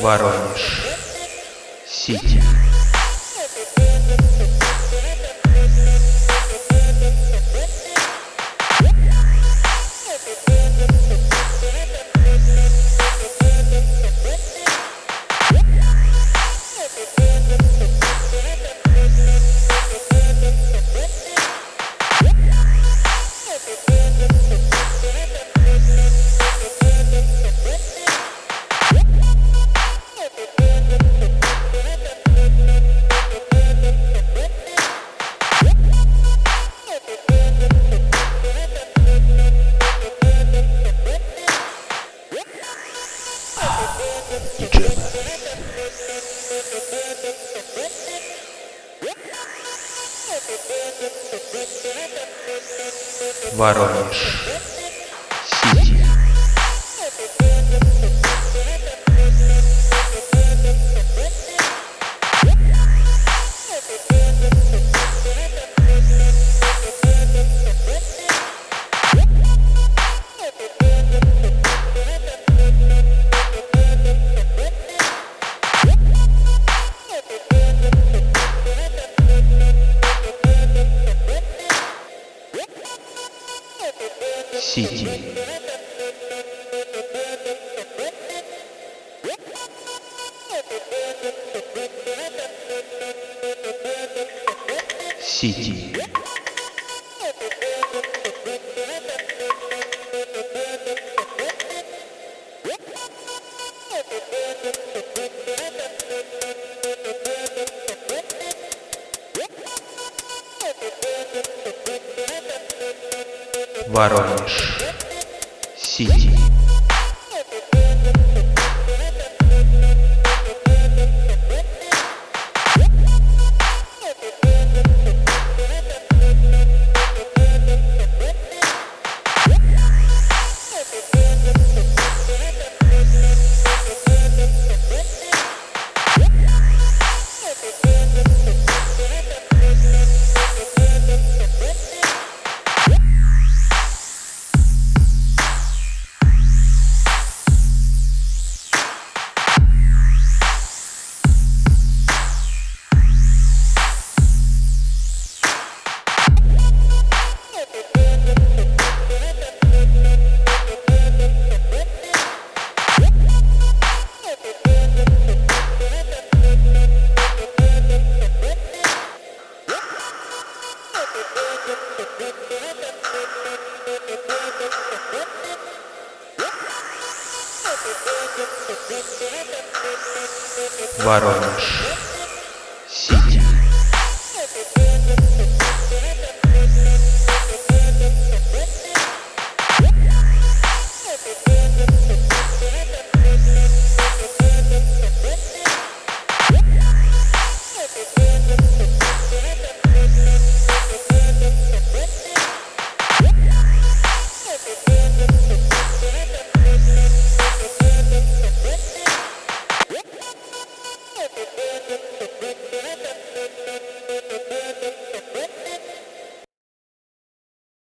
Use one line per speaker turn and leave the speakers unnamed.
Воронеж. Сити. Thank you. Воронеж. Сити. Сити. Воронеж. Сити. Воронеж.